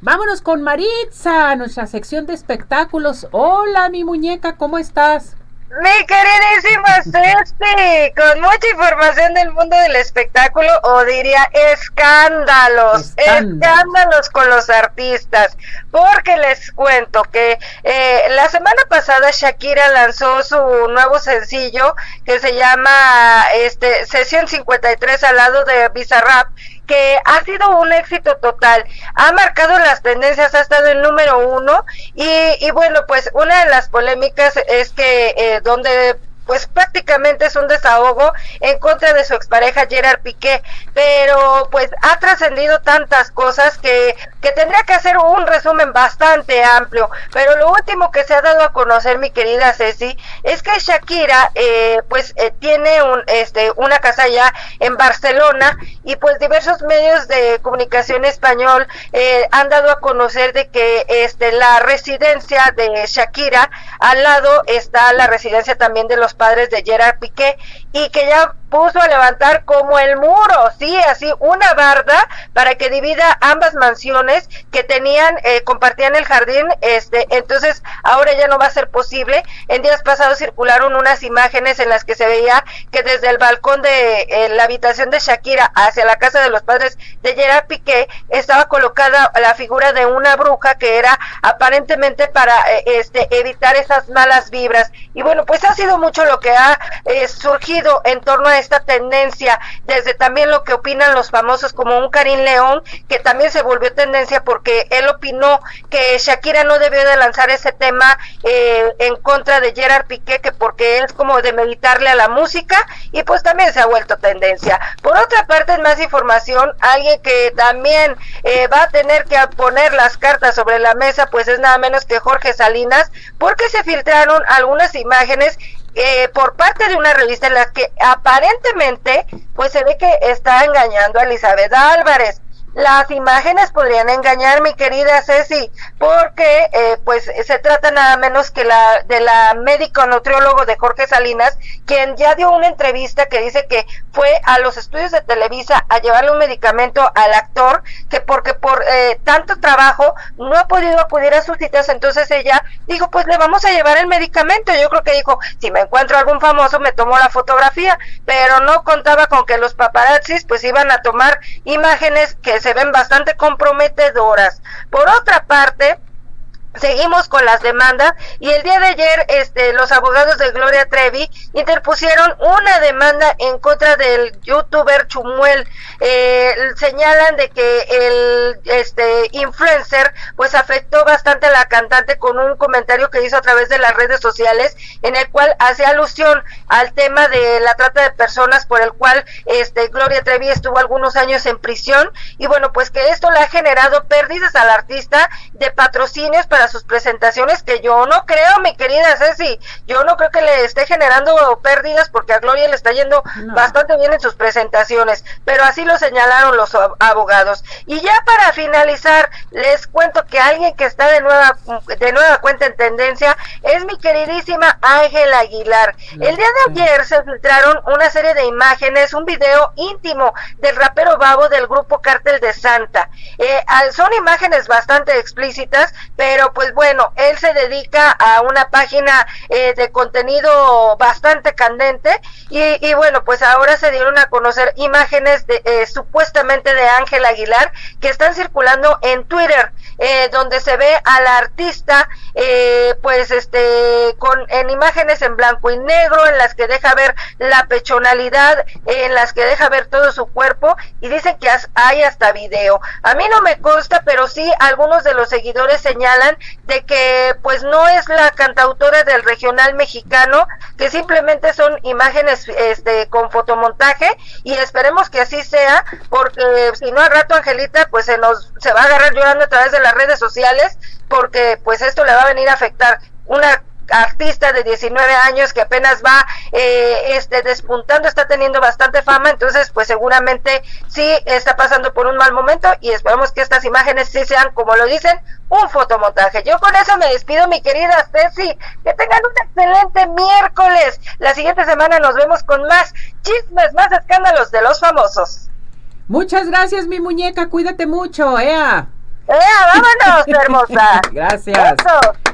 Vámonos con Maritza, nuestra sección de espectáculos. Hola, mi muñeca, ¿cómo estás? Mi queridísima Ceci, con mucha información del mundo del espectáculo, o diría escándalos, escándalos, con los artistas, porque les cuento que eh, la semana pasada Shakira lanzó su nuevo sencillo que se llama este Sesión 53 al lado de Bizarrap que ha sido un éxito total, ha marcado las tendencias, ha estado en número uno. Y, y bueno, pues una de las polémicas es que eh, donde pues prácticamente es un desahogo en contra de su expareja Gerard Piqué, pero pues ha trascendido tantas cosas que, que tendría que hacer un resumen bastante amplio, pero lo último que se ha dado a conocer mi querida Ceci es que Shakira eh, pues eh, tiene un, este, una casa ya en Barcelona y pues diversos medios de comunicación español eh, han dado a conocer de que este, la residencia de Shakira al lado está la residencia también de los padres de Gerard Piqué y que ya puso a levantar como el muro, sí, así una barda para que divida ambas mansiones que tenían, eh, compartían el jardín, este, entonces ahora ya no va a ser posible. En días pasados circularon unas imágenes en las que se veía que desde el balcón de eh, la habitación de Shakira hacia la casa de los padres de Gerard Piqué estaba colocada la figura de una bruja que era aparentemente para eh, este evitar esas malas vibras. Y bueno, pues ha sido mucho lo que ha surgido en torno a esta tendencia, desde también lo que opinan los famosos como un Karim León, que también se volvió tendencia porque él opinó que Shakira no debió de lanzar ese tema eh, en contra de Gerard Piqué, que porque es como de meditarle a la música, y pues también se ha vuelto tendencia. Por otra parte, en más información, alguien que también eh, va a tener que poner las cartas sobre la mesa, pues es nada menos que Jorge Salinas, porque se filtraron algunas imágenes eh, por parte de una revista en la que aparentemente pues se ve que está engañando a Elizabeth Álvarez. Las imágenes podrían engañar, mi querida Ceci, porque eh, pues se trata nada menos que la de la médico nutriólogo de Jorge Salinas, quien ya dio una entrevista que dice que fue a los estudios de Televisa a llevarle un medicamento al actor, que porque por eh, tanto trabajo no ha podido acudir a sus citas, entonces ella dijo, pues le vamos a llevar el medicamento. Yo creo que dijo, si me encuentro algún famoso me tomo la fotografía, pero no contaba con que los paparazzis pues iban a tomar imágenes que se se ven bastante comprometedoras. Por otra parte, Seguimos con las demandas y el día de ayer este, los abogados de Gloria Trevi interpusieron una demanda en contra del youtuber Chumuel. Eh, señalan de que el este, influencer pues afectó bastante a la cantante con un comentario que hizo a través de las redes sociales en el cual hace alusión al tema de la trata de personas por el cual este, Gloria Trevi estuvo algunos años en prisión y bueno pues que esto le ha generado pérdidas al artista de patrocinios para sus presentaciones, que yo no creo, mi querida Ceci, yo no creo que le esté generando pérdidas porque a Gloria le está yendo bastante bien en sus presentaciones, pero así lo señalaron los abogados. Y ya para finalizar, les cuento que alguien que está de nueva, de nueva cuenta en tendencia es mi queridísima Ángela Aguilar. El día de ayer se filtraron una serie de imágenes, un video íntimo del rapero Babo del grupo Cártel de Santa. Eh, son imágenes bastante explícitas, pero pues bueno, él se dedica a una página eh, de contenido bastante candente y, bueno, pues ahora se dieron a conocer imágenes de, eh, supuestamente de Ángel Aguilar que están circulando en Twitter, eh, donde se ve al artista pues este con en imágenes en blanco y negro en las que deja ver la pechonalidad, en las que deja ver todo su cuerpo y dicen que hay hasta video. A mí no me consta, pero sí algunos de los seguidores señalan de que pues no es la cantautora del regional mexicano, que simplemente son imágenes este con fotomontaje y esperemos que así sea, porque si no al rato Angelita pues se nos se va a agarrar llorando a través de las redes sociales porque pues esto le va a venir a afectar una artista de 19 años que apenas va eh, este, despuntando, está teniendo bastante fama, entonces pues seguramente sí está pasando por un mal momento y esperamos que estas imágenes sí sean, como lo dicen, un fotomontaje. Yo con eso me despido, mi querida Ceci, que tengan un excelente miércoles. La siguiente semana nos vemos con más chismes, más escándalos de los famosos. Muchas gracias, mi muñeca, cuídate mucho, ¡Ea! ¡Ea, vámonos! hermosa. Gracias. Eso.